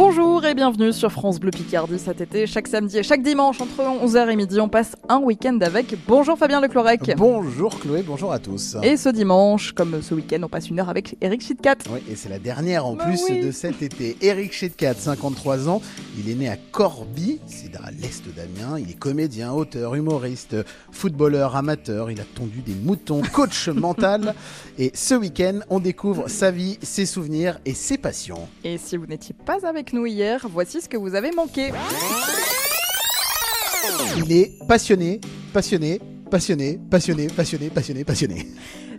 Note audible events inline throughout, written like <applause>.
Bonjour et bienvenue sur France Bleu Picardie cet été. Chaque samedi et chaque dimanche entre 11h et midi, on passe un week-end avec. Bonjour Fabien Leclorec. Bonjour Chloé, bonjour à tous. Et ce dimanche, comme ce week-end, on passe une heure avec Eric Chitkat. Oui, et c'est la dernière en Bah plus oui. de cet été. Eric Chitkat, 53 ans, il est né à Corbie, c'est à l'est d'Amiens. Il est comédien, auteur, humoriste, footballeur, amateur. Il a tondu des moutons, <laughs> coach mental. Et ce week-end, on découvre sa vie, ses souvenirs et ses passions. Et si vous n'étiez pas avec nous hier, voici ce que vous avez manqué. Il est passionné, passionné, passionné, passionné, passionné, passionné, passionné.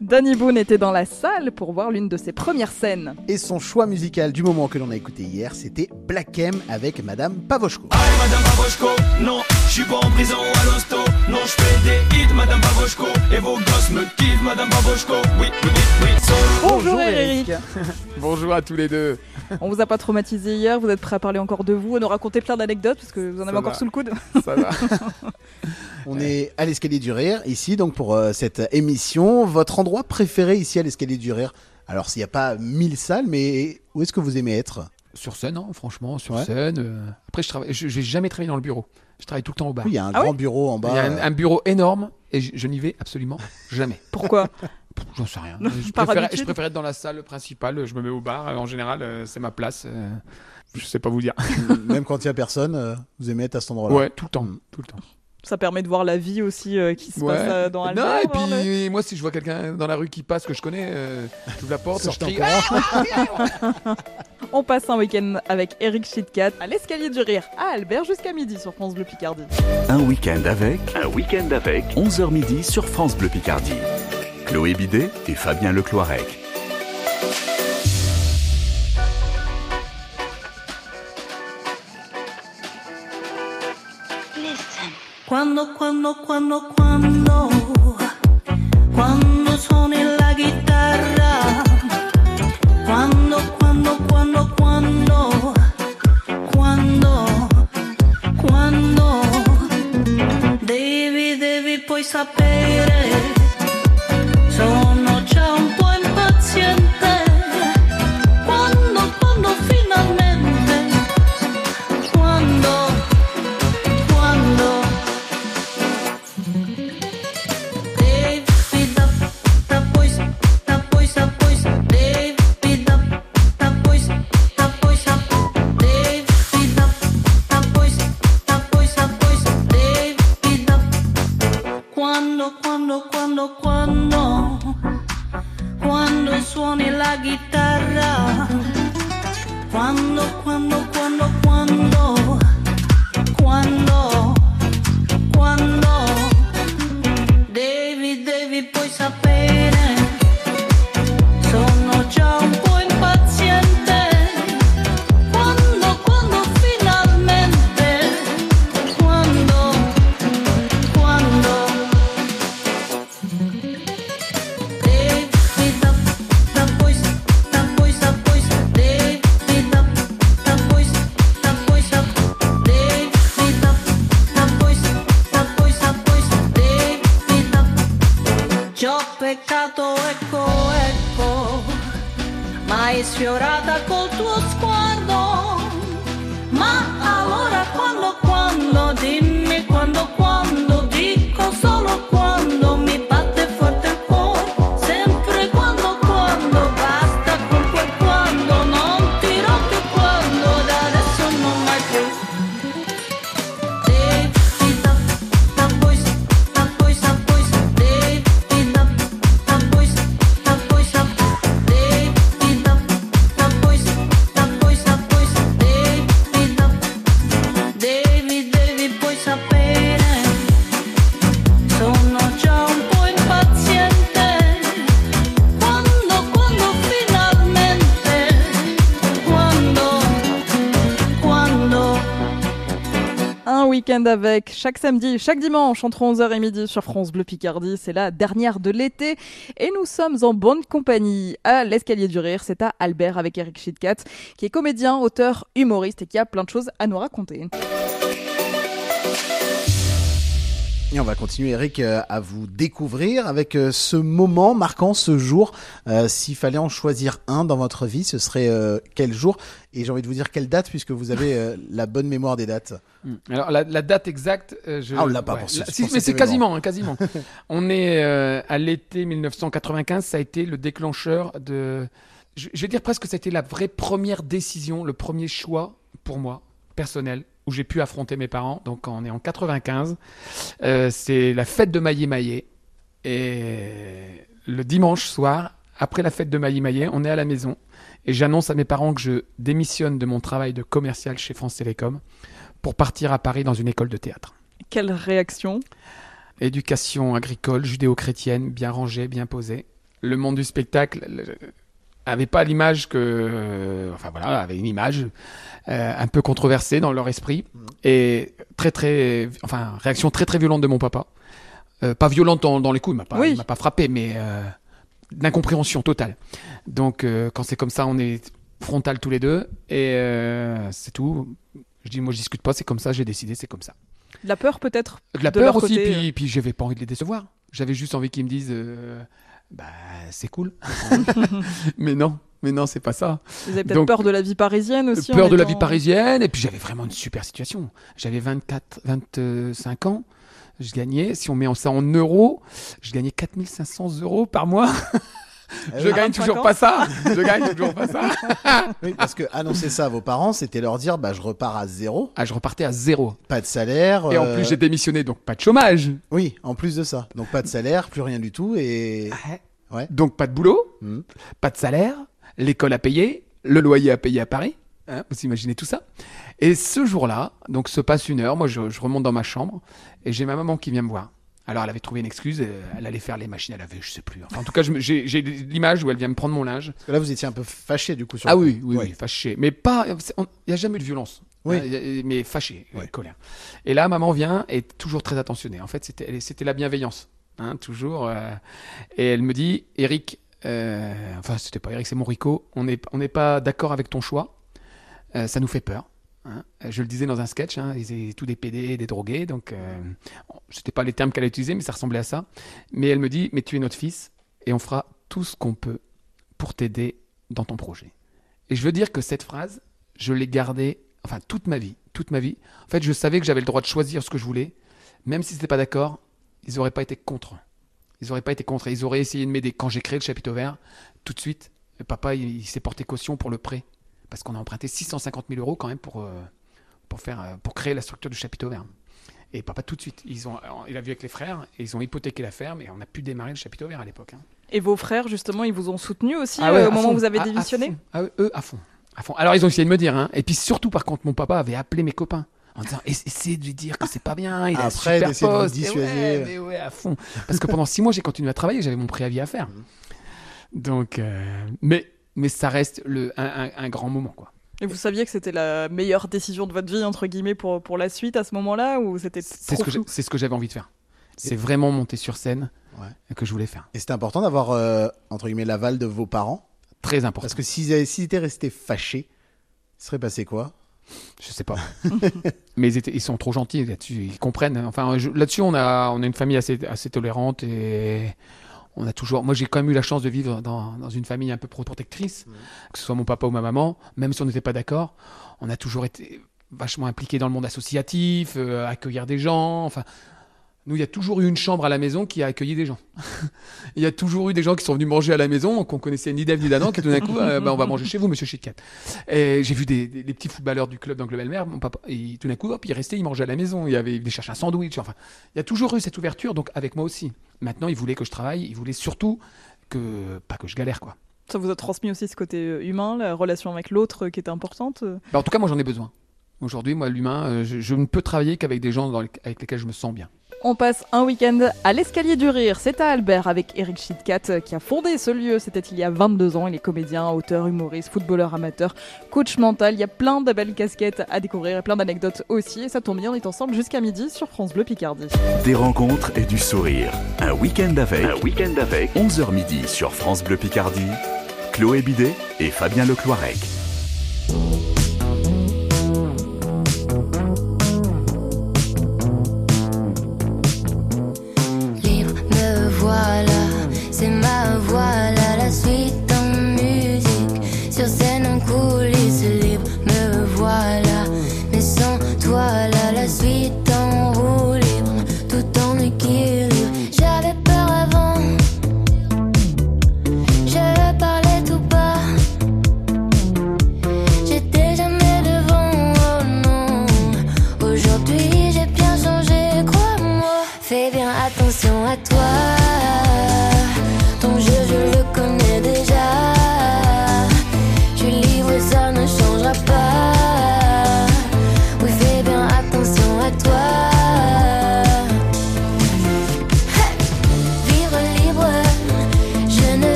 Danny Boone était dans la salle pour voir l'une de ses premières scènes. Et son choix musical du moment que l'on a écouté hier, c'était Black M avec Madame Pavoshko. Allez Madame Pavoshko, non, je suis pas en prison à l'hosto Non, je fais des hits Madame Pavoshko Et vos gosses me kiffent Madame Pavoshko Oui, oui, oui, oui, solo Bonjour Eric. <laughs> Bonjour à tous les deux. On vous a pas traumatisé hier, vous êtes prêts à parler encore de vous, à nous raconter plein d'anecdotes parce que vous en Ça avez encore va. sous le coude. <laughs> Ça va <laughs> On est à l'escalier du rire ici, donc pour euh, cette émission. Votre endroit préféré ici à l'escalier du rire? Alors, s'il n'y a pas mille salles, mais où est-ce que vous aimez être? Sur scène, hein, franchement, sur Ouais. scène. euh, Après, je travaille. Je, j'ai jamais travaillé dans le bureau. Je travaille tout le temps au bar. Oui, il y a un Ah grand oui bureau en Il bas. y a un, euh, un bureau énorme et je, je n'y vais absolument jamais. Pourquoi? <laughs> J'en sais rien. Non, Je <laughs> préfère, habitude. je préfère être dans la salle principale. Je me mets au bar. En général, euh, c'est ma place. euh, Je sais pas vous dire. <laughs> Même quand il n'y a personne, euh, vous aimez être à cet endroit-là. Ouais, tout le temps. Tout le temps. Ça permet de voir la vie aussi euh, qui se Ouais. passe euh, dans non, Albert. et le- puis moi, si je vois quelqu'un dans la rue qui passe que je connais, euh, j'ouvre la porte, je crie. encore. On passe un week-end avec Eric Chitkat à l'escalier du rire à Albert jusqu'à midi sur France Bleu Picardie. Un week-end avec, un week-end avec, 11h midi sur France Bleu Picardie. Chloé Bidet et Fabien Lecloirec. Quando, quando, quando, quando suoni sfiorata col tuo sguardo. Avec chaque samedi, chaque dimanche entre 11h et midi sur France Bleu Picardie. C'est la dernière de l'été et nous sommes en bonne compagnie à l'escalier du rire. C'est à Albert avec Eric Chitkat qui est comédien, auteur, humoriste et qui a plein de choses à nous raconter. Et on va continuer, Eric, euh, à vous découvrir avec euh, ce moment marquant, ce jour. Euh, S'il fallait en choisir un dans votre vie, ce serait euh, quel jour? Et j'ai envie de vous dire quelle date, puisque vous avez euh, la bonne mémoire des dates. Hmm. Alors la, la date exacte, je... Ah, on l'a pas pour ce- la- pour si, cet mais c'est quasiment, hein, quasiment. <laughs> on est à l'été 1995, ça a été le déclencheur de. Je, je vais dire presque que ça a été la vraie première décision, le premier choix pour moi personnel où j'ai pu affronter mes parents. Donc on est en 95, Euh, c'est la fête de Maillé Maillé et le dimanche soir. Après la fête de Maillé Maillé, on est à la maison et j'annonce à mes parents que je démissionne de mon travail de commercial chez France Télécom pour partir à Paris dans une école de théâtre. Quelle réaction? Éducation agricole, judéo-chrétienne, bien rangée, bien posée. Le monde du spectacle le- avait pas l'image que, euh, enfin voilà, avait une image euh, un peu controversée dans leur esprit et très très, enfin réaction très très violente de mon papa. Euh, pas violente dans, dans les coups, il m'a pas, Oui. il m'a pas frappé, mais euh, d'incompréhension totale. Donc euh, quand c'est comme ça, on est frontal tous les deux et euh, c'est tout. Je dis moi je discute pas, c'est comme ça, j'ai décidé, c'est comme ça. De La peur peut-être De la De peur leur aussi, côté, puis, puis j'avais pas envie de les décevoir. J'avais juste envie qu'ils me disent, euh, bah c'est cool. <laughs> mais non, mais non, c'est pas ça. Vous avez peut-être peur de la vie parisienne aussi peur en de la vie parisienne, et puis j'avais vraiment une super situation. J'avais 24, 25 ans. Je gagnais, si on met ça en euros, je gagnais 4500 euros par mois. <laughs> Eh je gagne 25 toujours pas ça. Je gagne toujours pas ça. <laughs> Oui, parce que annoncer ça à vos parents, c'était leur dire bah, je repars à zéro, Ah, je repartais à zéro. pas de salaire. Et en euh, plus, j'ai démissionné, donc pas de chômage. Oui, en plus de ça. Donc pas de salaire, plus rien du tout. Et Ouais. Donc pas de boulot, Mhm. pas de salaire, l'école à payer, le loyer à payer à Paris. Hein, vous imaginez tout ça Et ce jour-là, donc se passe une heure, moi je, je remonte dans ma chambre et j'ai ma maman qui vient me voir. Alors elle avait trouvé une excuse, euh, elle allait faire les machines à laver, je sais plus. Enfin, en tout cas, j'ai l'image où elle vient me prendre mon linge. Parce que là, vous étiez un peu fâché du coup sur Ah oui, oui, Ouais. oui, fâché. Mais pas, il n'y a jamais eu de violence. Oui. Hein, y a- mais fâché, Ouais. colère. Et là, maman vient et est toujours très attentionnée. En fait, c'était la bienveillance, hein, toujours. euh, et elle me dit, Eric, euh, enfin, c'était pas Eric, c'est mon Rico, on n'est on n'est pas d'accord avec ton choix. Euh, ça nous fait peur. Hein. Je le disais dans un sketch, hein, ils étaient tous des PD, des drogués, donc euh, c'était pas les termes qu'elle a utilisés, mais ça ressemblait à ça. Mais elle me dit, mais tu es notre fils et on fera tout ce qu'on peut pour t'aider dans ton projet. Et je veux dire que cette phrase, je l'ai gardée, enfin toute ma vie, toute ma vie. En fait, je savais que j'avais le droit de choisir ce que je voulais, même s'ils n'étaient pas d'accord, ils n'auraient pas été contre. Ils n'auraient pas été contre. Ils auraient essayé de m'aider. Quand j'ai créé le chapiteau vert, tout de suite, papa, il s'est porté caution pour le prêt. Parce qu'on a emprunté 650 000 euros quand même pour, euh, pour, faire, euh, pour créer la structure du chapiteau vert. Et papa, tout de suite, ils ont, il a vu avec les frères, et ils ont hypothéqué la ferme, et on a pu démarrer le chapiteau vert à l'époque. hein. Et vos frères, justement, ils vous ont soutenu aussi Ah ouais, euh, au moment fond. où vous avez À- à démissionné. Ah, eux, à fond. à fond. Alors, ils ont essayé de me dire. Hein. Et puis, surtout, par contre, mon papa avait appelé mes copains en disant Ess- essayez de lui dire que c'est pas bien, il a Après, super d'essayer de vous poste. Et dissuader. ouais, mais ouais, à fond. Parce que pendant six mois, j'ai continué à travailler, j'avais mon préavis à faire. Donc, euh, mais, mais ça reste le, un, un- un grand moment, quoi. Et vous saviez que c'était la meilleure décision de votre vie, entre guillemets, pour, pour la suite à ce moment-là Ou c'était C'est trop ce que j'ai- flou? c'est ce que j'avais envie de faire. C'est vraiment monter sur scène Ouais. que je voulais faire. Et c'était important d'avoir, euh, entre guillemets, l'aval de vos parents? Très important. Parce que s'ils étaient restés fâchés, il serait passé quoi? Je sais pas. <laughs> Mais ils, étaient, ils sont trop gentils là-dessus. Ils comprennent. Enfin, là-dessus, on a, on a une famille assez, assez tolérante et on a toujours. Moi, j'ai quand même eu la chance de vivre dans, dans une famille un peu pro- protectrice, que ce soit mon papa ou ma maman, même si on n'était pas d'accord. On a toujours été vachement impliqués dans le monde associatif, euh, accueillir des gens. Enfin, nous, il y a toujours eu une chambre à la maison qui a accueilli des gens. il y a toujours eu des gens qui sont venus manger à la maison, qu'on connaissait ni d'Ève ni d'Adam, qui tout d'un coup, euh, bah, on va manger chez vous, monsieur Chitcat. Et j'ai vu des, des- des petits footballeurs du club d'Angle-Belmer, mon papa, et tout d'un coup, hop, il restait, il mangeait à la maison, il avait il venait chercher un sandwich. Enfin, il y a toujours eu cette ouverture, donc avec moi aussi. Maintenant, il voulait que je travaille, il voulait surtout que, pas que je galère, quoi. Ça vous a transmis aussi ce côté euh, humain, la relation avec l'autre euh, qui était importante euh? Bah, en tout cas, moi, j'en ai besoin. Aujourd'hui, moi, l'humain, je, je ne peux travailler qu'avec des gens dans les- avec lesquels je me sens bien. On passe un week-end à l'escalier du rire. C'est à Albert avec Eric Schitkat euh, qui a fondé ce lieu. C'était il y a 22 ans. Il est comédien, auteur, humoriste, footballeur amateur, coach mental. Il y a plein de belles casquettes à découvrir et plein d'anecdotes aussi. Et ça tombe bien, on est ensemble jusqu'à midi sur France Bleu Picardie. Des rencontres et du sourire. Un week-end avec. Un week-end avec 11h midi sur France Bleu Picardie. Chloé Bidet et Fabien Lecloirec.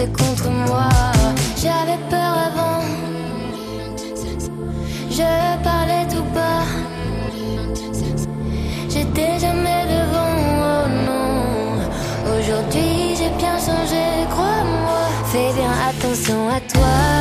c'est contre moi. J'avais peur avant, je parlais tout bas. J'étais jamais devant, oh non. Aujourd'hui j'ai bien changé, crois-moi. Fais bien attention à toi.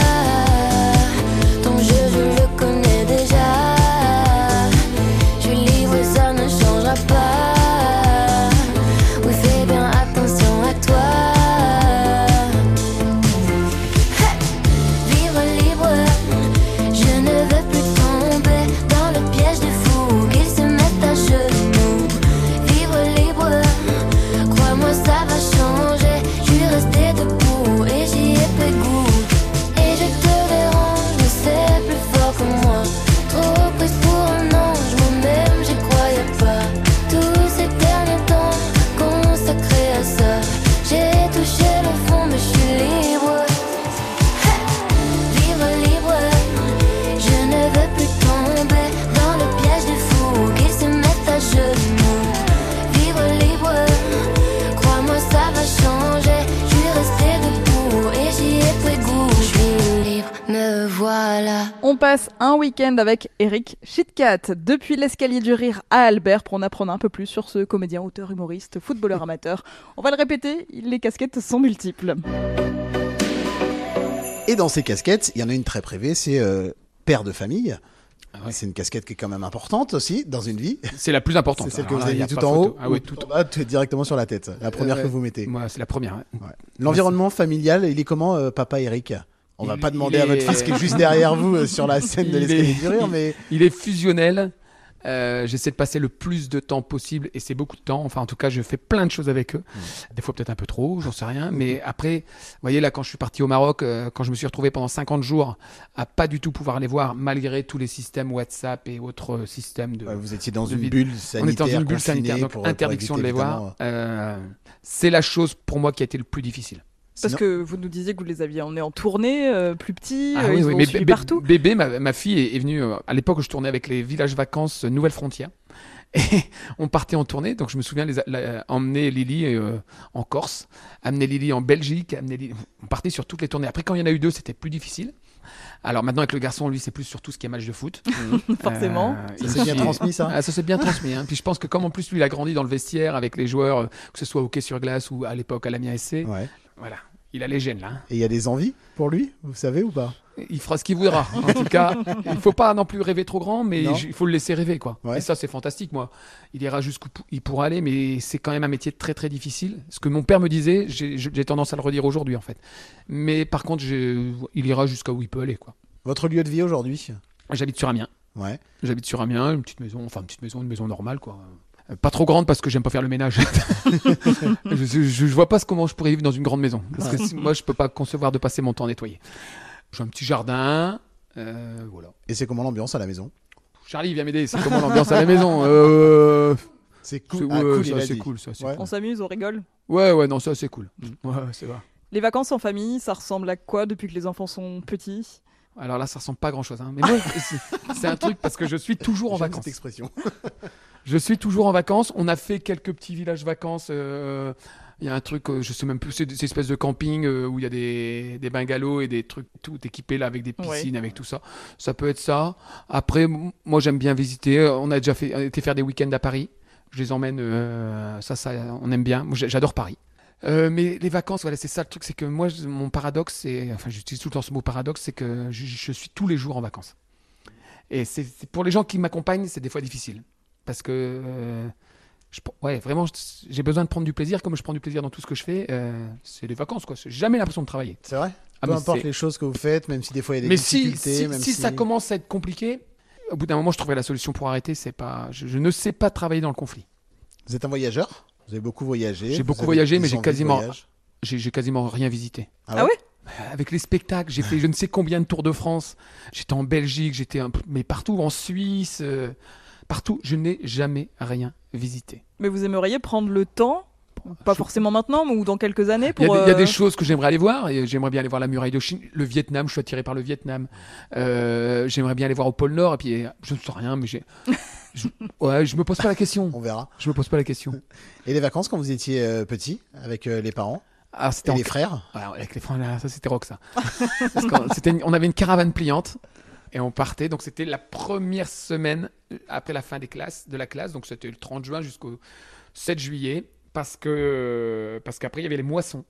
Passe un week-end avec Eric Chitkat, depuis l'escalier du rire à Albert, pour en apprendre un peu plus sur ce comédien, auteur, humoriste, footballeur amateur. On va le répéter, les casquettes sont multiples. Et dans ces casquettes, il y en a une très privée, c'est euh, père de famille. Ah ouais. C'est une casquette qui est quand même importante aussi dans une vie. C'est la plus importante. C'est celle que vous là, avez mis tout en photo. haut. Ah oui, ou tout tout en bas, directement sur la tête. La première Euh, que vous mettez. Moi, c'est la première. ouais. Ouais. L'environnement familial, il est comment, euh, papa Eric? On va pas demander à votre fils qui est juste derrière vous euh, sur la scène de l'escalier est- du rire, mais <laughs> Il est fusionnel. Euh, J'essaie de passer le plus de temps possible et c'est beaucoup de temps. Enfin, en tout cas, je fais plein de choses avec eux. Des fois, peut-être un peu trop, j'en sais rien. Mais après, vous voyez, là, quand je suis parti au Maroc, euh, quand je me suis retrouvé pendant 50 jours à pas du tout pouvoir les voir, malgré tous les systèmes WhatsApp et autres systèmes de. ouais, vous étiez dans de une bulle On sanitaire. était dans une bulle sanitaire, donc pour- pour interdiction de les voir. Euh, c'est la chose pour moi qui a été le plus difficile. Parce Sinon- que vous nous disiez que vous les aviez emmenés en tournée, euh, plus petits, Ah euh, oui, ils oui, ont mais suivi partout. Bébé, ma, ma fille est, est venue euh, à l'époque où je tournais avec les villages vacances euh, Nouvelle Frontière. <laughs> Et on partait en tournée, donc je me souviens les, a- la- emmener Lily euh, en Corse, amener Lily en Belgique, amener Lily- on partait sur toutes les tournées. Après, quand il y en a eu deux, c'était plus difficile. Alors maintenant avec le garçon, lui, c'est plus sur tout ce qui est match de foot. <laughs> <laughs> Forcément. Euh, Ça s'est bien transmis, ça ah, ça s'est bien transmis. Hein. Puis je pense que comme en plus lui, il a grandi dans le vestiaire avec les joueurs, que ce soit hockey sur glace ou à l'époque à l'Amiens SC, Ouais. voilà, il a les gènes là. hein. Et il y a des envies pour lui, vous savez ou pas? Il fera ce qu'il voudra. En tout cas, <laughs> il faut pas non plus rêver trop grand, mais il faut le laisser rêver, quoi. Ouais. Et ça, c'est fantastique, moi. Il ira jusqu'où il pourra aller, mais c'est quand même un métier très très difficile. Ce que mon père me disait, j'ai tendance à le redire aujourd'hui, en fait. Mais par contre, il ira jusqu'à où il peut aller, quoi. Votre lieu de vie aujourd'hui? J'habite sur Amiens. Ouais. J'habite sur Amiens, une petite maison, enfin une petite maison, une maison normale, quoi. Pas trop grande parce que j'aime pas faire le ménage. <laughs> je, je, je vois pas comment je pourrais vivre dans une grande maison. Parce que moi, je peux pas concevoir de passer mon temps à nettoyer. J'ai un petit jardin. euh, voilà. Et c'est comment l'ambiance à la maison? Charlie, viens m'aider. C'est comment l'ambiance à la maison euh... C'est cool. Ah, cool, ça, c'est cool, ça, c'est Ouais. cool. On s'amuse, on rigole. Ouais, ouais, non, ça c'est cool. Ouais, ouais, c'est vrai. Les vacances en famille, ça ressemble à quoi depuis que les enfants sont petits? Alors là, ça ressemble pas à grand chose. Mais moi, <laughs> c'est- c'est un truc parce que je suis toujours en vacances. cette expression. <laughs> Je suis toujours en vacances. On a fait quelques petits villages vacances. euh, Il y a un truc, euh, je sais même plus, c'est des espèces de camping euh, où il y a des, des bungalows et des trucs tout équipés là avec des Ouais. piscines, avec tout ça. Ça peut être ça. Après, moi j'aime bien visiter. On a déjà fait, on a été faire des week-ends à Paris. Je les emmène. euh, ça, ça, on aime bien. Moi, j'adore Paris. Euh, mais les vacances, voilà, c'est ça le truc, c'est que moi, mon paradoxe, c'est, enfin, j'utilise tout le temps ce mot paradoxe, c'est que je, je suis tous les jours en vacances. Et c'est- pour les gens qui m'accompagnent, c'est des fois difficile, parce que, euh, je, ouais, vraiment, j'ai besoin de prendre du plaisir, comme je prends du plaisir dans tout ce que je fais. euh, c'est les vacances, quoi. J'ai jamais l'impression de travailler. C'est vrai? Ah, Peu importe les choses que vous faites, même si des fois il y a des mais si, difficultés. si, même si ça commence à être compliqué, au bout d'un moment, je trouverai la solution pour arrêter. C'est pas, je, je ne sais pas travailler dans le conflit. Vous êtes un voyageur? Vous avez beaucoup voyagé J'ai beaucoup voyagé, des mais j'ai quasiment-. J'ai quasiment rien visité. Ah ouais? Avec les spectacles, j'ai fait je ne sais combien de tours de France. J'étais en Belgique, j'étais un peu- mais partout en Suisse, euh, partout. Je n'ai jamais rien visité. Mais vous aimeriez prendre le temps, pas forcément maintenant, mais ou dans quelques années Il y, pour. a des, il y a euh, des choses que j'aimerais aller voir. et J'aimerais bien aller voir la muraille de Chine, le Vietnam. Je suis attiré par le Vietnam. Euh, j'aimerais bien aller voir au pôle Nord. Et puis, euh, je ne sais rien, mais j'ai. <laughs> je, ouais, je me pose pas la question. On verra. Je me pose pas la question. <laughs> Et les vacances quand vous étiez euh, petit, avec euh, les parents Ah, c'était et en- les frères Ouais, avec les là, ça c'était rock ça. <laughs> Parce qu'on- c'était une- on avait une caravane pliante et on partait. Donc c'était la première semaine après la fin des classes, de la classe. Donc c'était le 30 juin jusqu'au 7 juillet. parce que parce qu'après il y avait les moissons.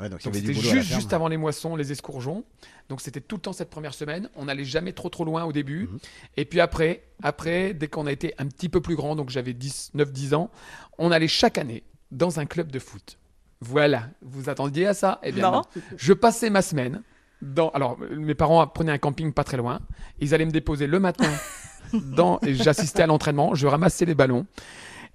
Ouais, donc c'était juste, juste avant les moissons, les escourgeons. Donc c'était tout le temps cette première semaine. On n'allait jamais trop trop loin au début. Mhm. Et puis après, après, dès qu'on a été un petit peu plus grand, donc j'avais 10, 9, 10 ans, on allait chaque année dans un club de foot. Voilà, vous attendiez à ça? Eh bien Non. non. Je passais ma semaine dans. Alors, mes parents prenaient un camping pas très loin. Ils allaient me déposer le matin <laughs> dans. et J'assistais à l'entraînement, je ramassais les ballons.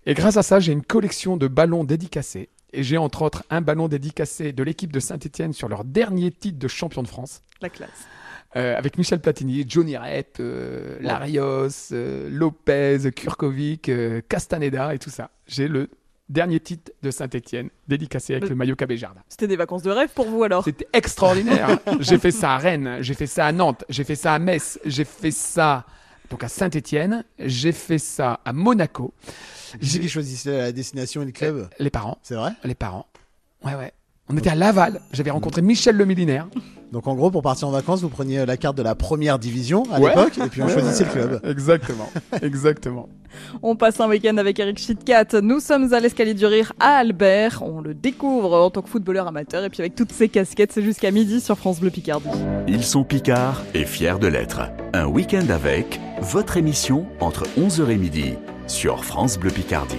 Et grâce à ça, j'ai une collection de ballons dédicacés. Et j'ai entre autres un ballon dédicacé de l'équipe de Saint-Etienne sur leur dernier titre de champion de France. La classe. Euh, avec Michel Platini, Johnny Rep, euh, Larios, euh, Lopez, Kurkovic, Castaneda et tout ça. J'ai le dernier titre de Saint-Etienne dédicacé avec Mais- le maillot KB Jardin. C'était des vacances de rêve pour vous alors C'était extraordinaire. <laughs> j'ai fait ça à Rennes, j'ai fait ça à Nantes, j'ai fait ça à Metz, j'ai fait ça donc à Saint-Etienne, j'ai fait ça à Monaco. J'ai qui choisissait la destination et le club. Les parents, C'est vrai les parents. Ouais, ouais. On était à Laval. J'avais rencontré Michel le millénaire. Donc en gros, pour partir en vacances, vous preniez la carte de la première division à Ouais. l'époque et puis on choisissait le club. Exactement. <laughs> Exactement. On passe un week-end avec Eric Chitkat. Nous sommes à l'escalier du rire à Albert. On le découvre en tant que footballeur amateur et puis avec toutes ses casquettes, c'est jusqu'à midi sur France Bleu Picardie. Ils sont Picards et fiers de l'être. Un week-end avec votre émission entre 11h et midi sur France Bleu Picardie.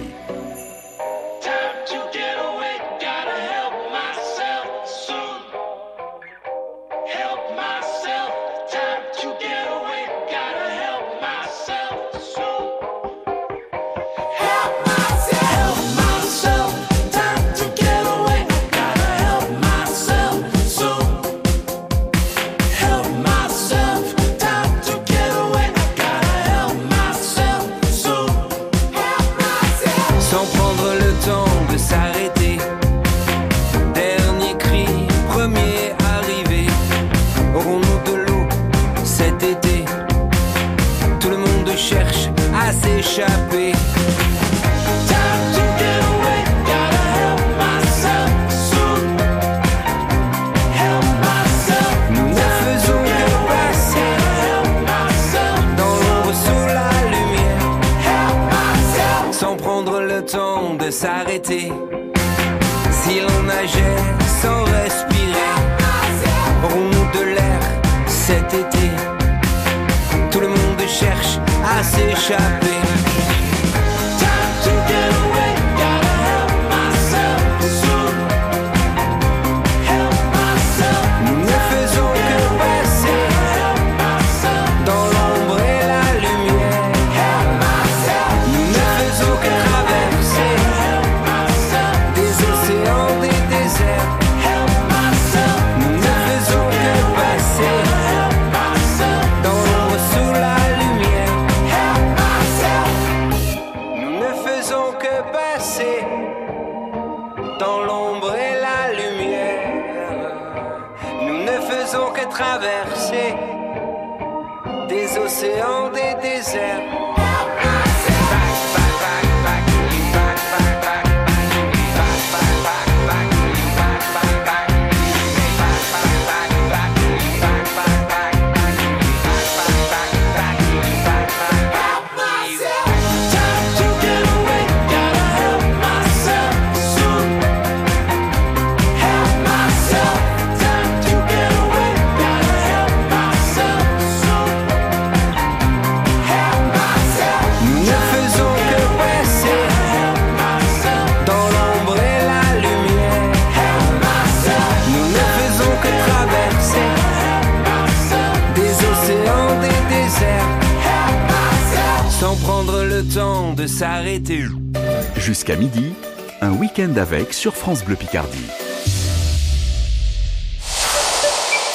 France Bleu Picardie.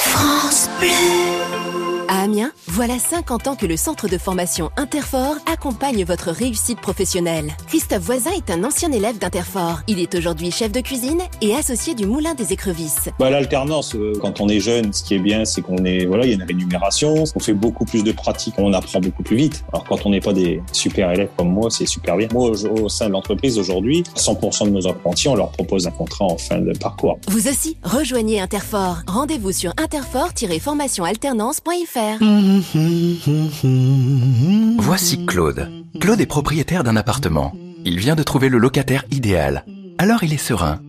France Bleu. À Amiens, voilà 50 ans que le centre de formation Interfort accompagne votre réussite professionnelle. Christophe Voisin est un ancien élève d'Interfort. Il est aujourd'hui chef de cuisine et associé du Moulin des Écrevisses. Bah, L'alternance, euh, quand on est jeune, ce qui est bien, c'est qu'on est, voilà, il y a une rémunération, on fait beaucoup plus de pratiques, on apprend beaucoup plus vite. Alors quand on n'est pas des super élèves comme moi, c'est super bien. Moi, au, au sein de l'entreprise aujourd'hui, 100% de nos apprentis, on leur propose un contrat en fin de parcours. Vous aussi, rejoignez Interfort. Rendez-vous sur interfort-formationalternance.fr. Voici Claude. Claude est propriétaire d'un appartement. Il vient de trouver le locataire idéal. alors il est serein.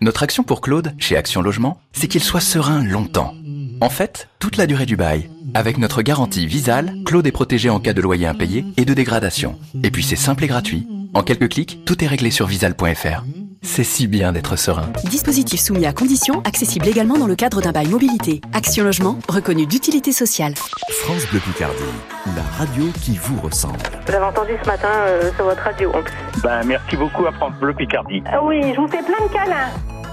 Notre action pour Claude, chez Action Logement, c'est qu'il soit serein longtemps. En fait, toute la durée du bail. Avec notre garantie Visal, Claude est protégé en cas de loyer impayé et de dégradation. Et puis c'est simple et gratuit. En quelques clics, tout est réglé sur visal.fr. C'est si bien d'être serein. Dispositif soumis à conditions, accessible également dans le cadre d'un bail mobilité. Action Logement, reconnu d'utilité sociale. France Bleu Picardie, la radio qui vous ressemble. Vous l'avez entendu ce matin euh, sur votre radio en plus. Ben, merci beaucoup à France Bleu Picardie. Ah oui, je vous fais plein de câlins.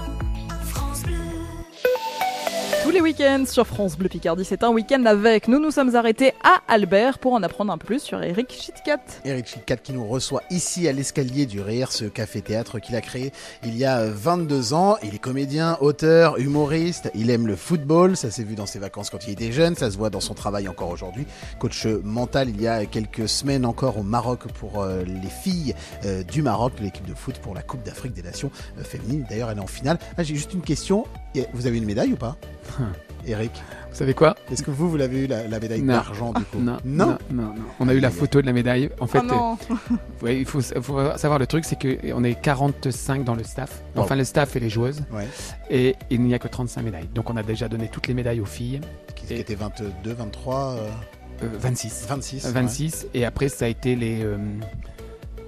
Tous les week-ends sur France Bleu Picardie, c'est un week-end avec. Nous nous sommes arrêtés à Albert pour en apprendre un peu plus sur Eric Chitkat. Eric Chitkat qui nous reçoit ici à l'escalier du rire, ce café-théâtre qu'il a créé il y a euh, 22 ans. Il est comédien, auteur, humoriste, il aime le football, ça s'est vu dans ses vacances quand il était jeune, ça se voit dans son travail encore aujourd'hui. Coach mental il y a quelques semaines encore au Maroc pour euh, les filles euh, du Maroc, l'équipe de foot pour la Coupe d'Afrique des Nations euh, féminine. D'ailleurs elle est en finale. Ah, J'ai juste une question, vous avez une médaille ou pas Eric Vous savez quoi Est-ce que vous, vous l'avez eu la, la médaille d'argent du coup Non, non, non, non. On a eu la photo de la médaille. En fait, oh non euh, ouais, il faut, faut savoir le truc, c'est qu'on est 45 dans le staff. Wow. Enfin, le staff et les joueuses. Ouais. Et il n'y a que 35 médailles. Donc, on a déjà donné toutes les médailles aux filles. Qui, qui était 22, 23 euh, Euh, 26. 26. 26. Et après, ça a été les, euh,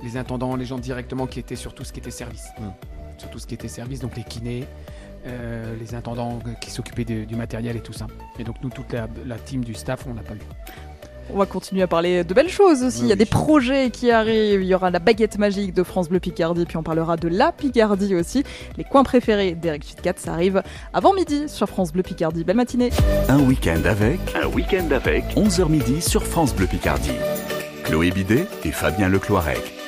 les intendants, les gens directement qui étaient sur tout ce qui était service. Hmm. Sur tout ce qui était service, donc les kinés, euh, les intendants qui s'occupaient du matériel et tout ça. Et donc, nous, toute la, la team du staff, on n'a pas eu. On va continuer à parler de belles choses aussi. Oui, Il y a oui. des projets qui arrivent. Il y aura la baguette magique de France Bleu Picardie. Puis on parlera de la Picardie aussi. Les coins préférés d'Eric Chitkat, ça arrive avant midi sur France Bleu Picardie. Belle matinée. Un week-end avec, un week-end avec, 11h midi sur France Bleu Picardie. Chloé Bidet et Fabien Lecloirec.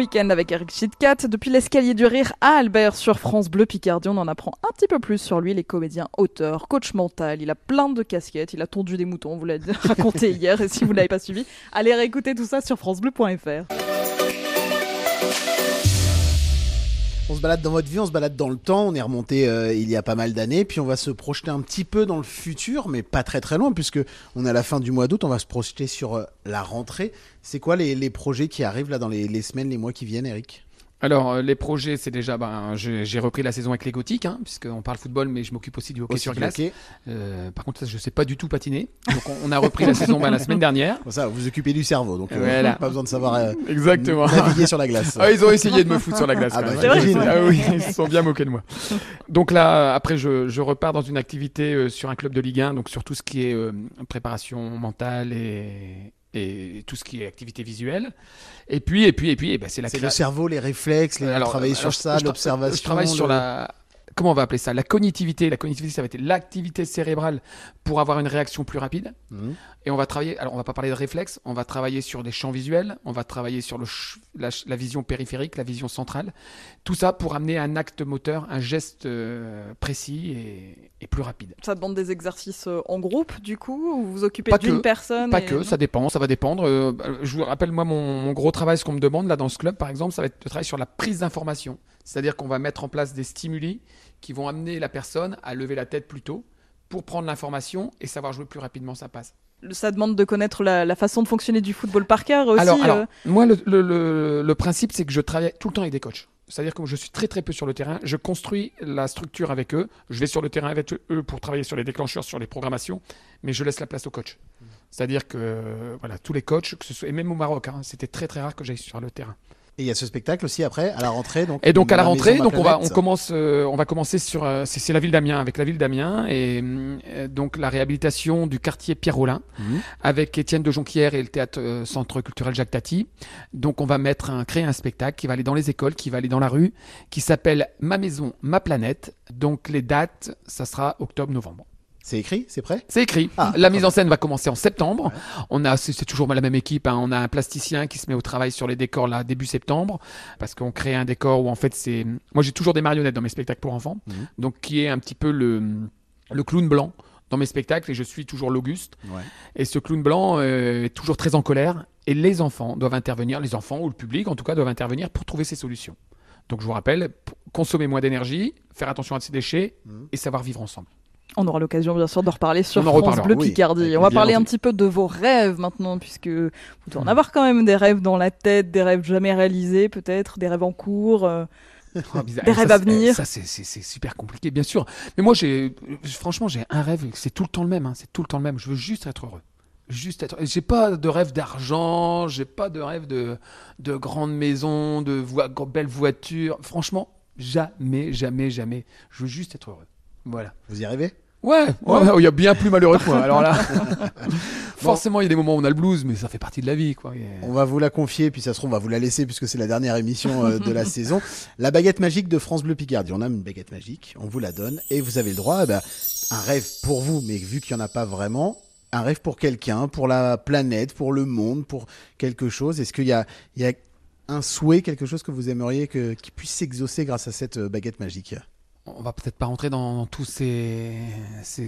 Week-end avec Eric Chitkat depuis l'escalier du rire à Albert sur France Bleu Picardie. On en apprend un petit peu plus sur lui, les comédiens, auteur, coach mental. Il a plein de casquettes. Il a tondu des moutons, on vous l'a <laughs> raconté hier. Et si vous l'avez pas suivi, allez réécouter tout ça sur francebleu.fr. On se balade dans votre vie, on se balade dans le temps. On est remonté euh, il y a pas mal d'années, puis on va se projeter un petit peu dans le futur, mais pas très très loin, puisque on est à la fin du mois d'août. On va se projeter sur euh, la rentrée. C'est quoi les, projets qui arrivent là dans les semaines, les mois qui viennent, Eric? Alors, euh, les projets, c'est déjà, ben, j'ai repris la saison avec les Gothiques, hein, puisqu'on parle football, mais je m'occupe aussi du hockey Aussi sur glace. hockey. Euh, par contre, ça, je sais pas du tout patiner. Donc, on, a repris la saison ben, la semaine dernière. Bon, ça, vous vous occupez du cerveau, donc euh, Voilà. pas besoin de savoir euh, Exactement. naviguer sur la glace. Ah, ils ont essayé de me foutre sur la glace. Ah bah. Ah oui, ils se sont bien moqués de moi. Donc là, après, je, je repars dans une activité euh, sur un club de Ligue 1, donc sur tout ce qui est euh, préparation mentale et, et tout ce qui est activité visuelle. Et puis, et puis, et puis, eh ben, c'est la C'est le cerveau, les réflexes, les, Alors, travailler sur ça, l'observation. Je travaille sur le- la. Comment on va appeler ça La cognitivité. La cognitivité, ça va être l'activité cérébrale pour avoir une réaction plus rapide. Mhm. Et on va travailler. Alors, on va pas parler de réflexe. On va travailler sur des champs visuels. On va travailler sur le ch- la, ch- la vision périphérique, la vision centrale. Tout ça pour amener un acte moteur, un geste euh, précis et, et plus rapide. Ça demande des exercices euh, en groupe, du coup, ou vous vous occupez Pas d'une que, personne Pas et- que, ça dépend, ça va dépendre. Euh, je vous rappelle, moi, mon, mon gros travail, ce qu'on me demande là dans ce club, par exemple, ça va être de travailler sur la prise d'information. C'est-à-dire qu'on va mettre en place des stimuli qui vont amener la personne à lever la tête plus tôt pour prendre l'information et savoir jouer plus rapidement sa passe. Ça demande de connaître la, la façon de fonctionner du football par cœur aussi. alors, alors, euh. moi, le, le- le- le principe, c'est que je travaille tout le temps avec des coachs. C'est-à-dire que je suis très très peu sur le terrain, je construis la structure avec eux, je vais sur le terrain avec eux pour travailler sur les déclencheurs, sur les programmations, mais je laisse la place aux coachs. C'est-à-dire que voilà, tous les coachs, que ce soit, et même au Maroc, hein, c'était très très rare que j'aille sur le terrain. Et il y a ce spectacle aussi après, à la rentrée. Donc, Et donc à la rentrée, donc on va, on commence, euh, on va commencer sur, euh, c'est la ville d'Amiens, avec la ville d'Amiens et euh, donc la réhabilitation du quartier Pierre Rollin Mhm. avec Étienne de Jonquière et le théâtre Centre culturel Jacques Tati. Donc on va mettre un, créer un spectacle qui va aller dans les écoles, qui va aller dans la rue, qui s'appelle Ma maison, ma planète. Donc les dates, ça sera octobre-novembre. C'est écrit, c'est prêt? C'est écrit. Ah, la mise en scène va commencer en septembre. On a, c'est toujours la même équipe. hein. On a un plasticien qui se met au travail sur les décors là début septembre, parce qu'on crée un décor où en fait c'est. Moi j'ai toujours des marionnettes dans mes spectacles pour enfants, Mhm. donc qui est un petit peu le le clown blanc dans mes spectacles et je suis toujours l'Auguste. Ouais. Et ce clown blanc euh, est toujours très en colère et les enfants doivent intervenir, les enfants ou le public en tout cas doivent intervenir pour trouver ces solutions. Donc je vous rappelle, consommer moins d'énergie, faire attention à ses déchets Mhm. et savoir vivre ensemble. On aura l'occasion bien sûr de reparler sur On France Bleu Picardie. On va parler un petit peu de vos rêves maintenant, puisque vous devez en Hmm. avoir quand même des rêves dans la tête, des rêves jamais réalisés peut-être, des rêves en cours. euh. <laughs> Ah. Des Ça, rêves à c'est- venir. Ça, c'est- super compliqué, bien sûr. Mais moi, j'ai, franchement, j'ai un rêve. C'est tout le temps le même. hein, C'est tout le temps le même. Je veux juste être heureux. Juste être. J'ai pas de rêve d'argent. J'ai pas de rêve de de grande maison, de voi- belles voitures. Franchement, jamais, jamais, jamais. Je veux juste être heureux. Voilà. Vous y arrivez? Ouais, ouais, il y a bien plus malheureux que moi. Alors là, <laughs> forcément, il y a des moments où on a le blues, mais ça fait partie de la vie, quoi. Et- On va vous la confier, puis ça se trouve, on va vous la laisser puisque c'est la dernière émission euh, de la <laughs> saison. La baguette magique de France Bleu Picardie. On a une baguette magique, on vous la donne et vous avez le droit à bah, un rêve pour vous, mais vu qu'il n'y en a pas vraiment, un rêve pour quelqu'un, pour la planète, pour le monde, pour quelque chose. Est-ce qu'il y a, il y a un souhait, quelque chose que vous aimeriez que, qui puisse s'exaucer grâce à cette euh, baguette magique? On va peut-être pas rentrer dans, dans tous ces,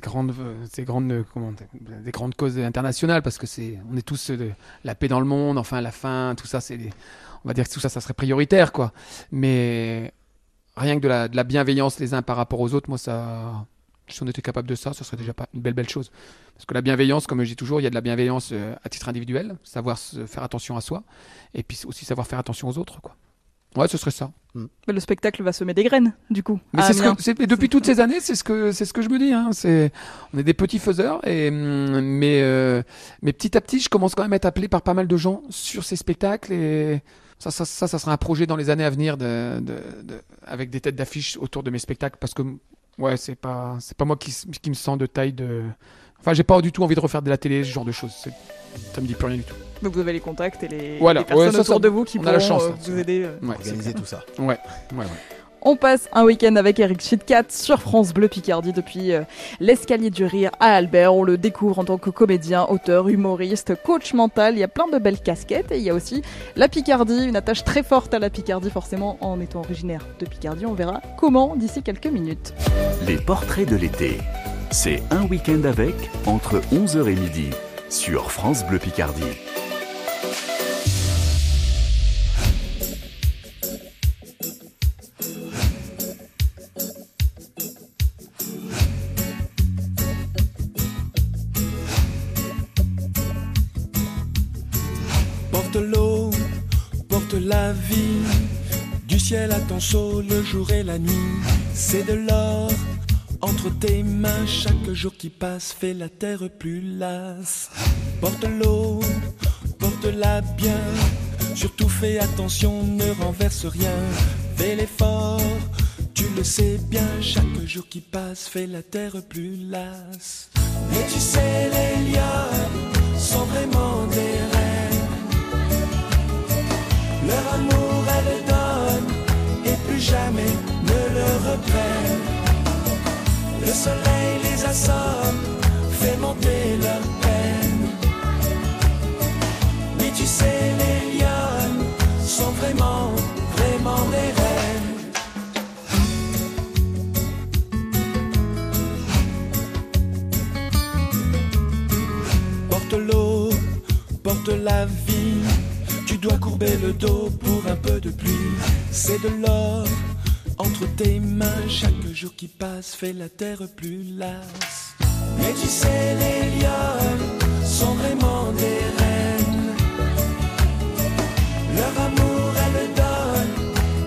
grandes, ces grandes, comment, des grandes causes internationales parce que c'est, on est tous de la paix dans le monde, enfin la faim, tout ça, c'est, on va dire que tout ça, ça serait prioritaire, quoi. Mais rien que de la, de la bienveillance les uns par rapport aux autres, moi, ça, si on était capable de ça, ce serait déjà pas une belle belle chose. Parce que la bienveillance, comme je dis toujours, il y a de la bienveillance euh, à titre individuel, savoir se faire attention à soi, et puis aussi savoir faire attention aux autres, quoi. Ouais, ce serait ça. Mais le spectacle va semer des graines, du coup. Mais c'est ce que, depuis toutes ces années, c'est ce que c'est ce que je me dis. Hein. C'est, on est des petits faiseurs, et mais euh, mais petit à petit, je commence quand même à être appelé par pas mal de gens sur ces spectacles et ça ça ça, ça sera un projet dans les années à venir de, de, de- avec des têtes d'affiche autour de mes spectacles parce que ouais, c'est pas c'est pas moi qui qui me sens de taille de. Enfin, j'ai pas du tout envie de refaire de la télé, ce genre de choses. Ça me dit plus rien du tout. Donc vous avez les contacts et les, Voilà. les personnes Ouais, ça, autour ça, de vous qui pourront la chance, euh, vous aider. euh. Ouais, Organiser tout ça. Ouais, ouais, ouais. On passe un week-end avec Eric Chitkat sur France Bleu Picardie depuis euh, l'escalier du rire à Albert. On le découvre en tant que comédien, auteur, humoriste, coach mental. Il y a plein de belles casquettes et il y a aussi la Picardie, une attache très forte à la Picardie forcément en étant originaire de Picardie. On verra comment d'ici quelques minutes. Les portraits de l'été. C'est un week-end avec entre 11h et midi sur France Bleu Picardie. La vie. Du ciel à ton saut, le jour et la nuit. C'est de l'or entre tes mains. Chaque jour qui passe fait la terre plus lasse. Porte l'eau, porte-la bien. Surtout fais attention, ne renverse rien. Fais l'effort, tu le sais bien. Chaque jour qui passe fait la terre plus lasse. Mais tu sais, les lions sont vraiment des Leur amour, elles donnent et plus jamais ne le reprennent. Le soleil les assomme, fait monter leur peine. Oui, tu sais, les lionnes sont vraiment, vraiment des reines. Porte l'eau, porte la vie. Tu dois courber le dos pour un peu de pluie. C'est de l'or entre tes mains. Chaque jour qui passe fait la terre plus lasse. Mais tu sais, les lionnes sont vraiment des reines. Leur amour, elles le donnent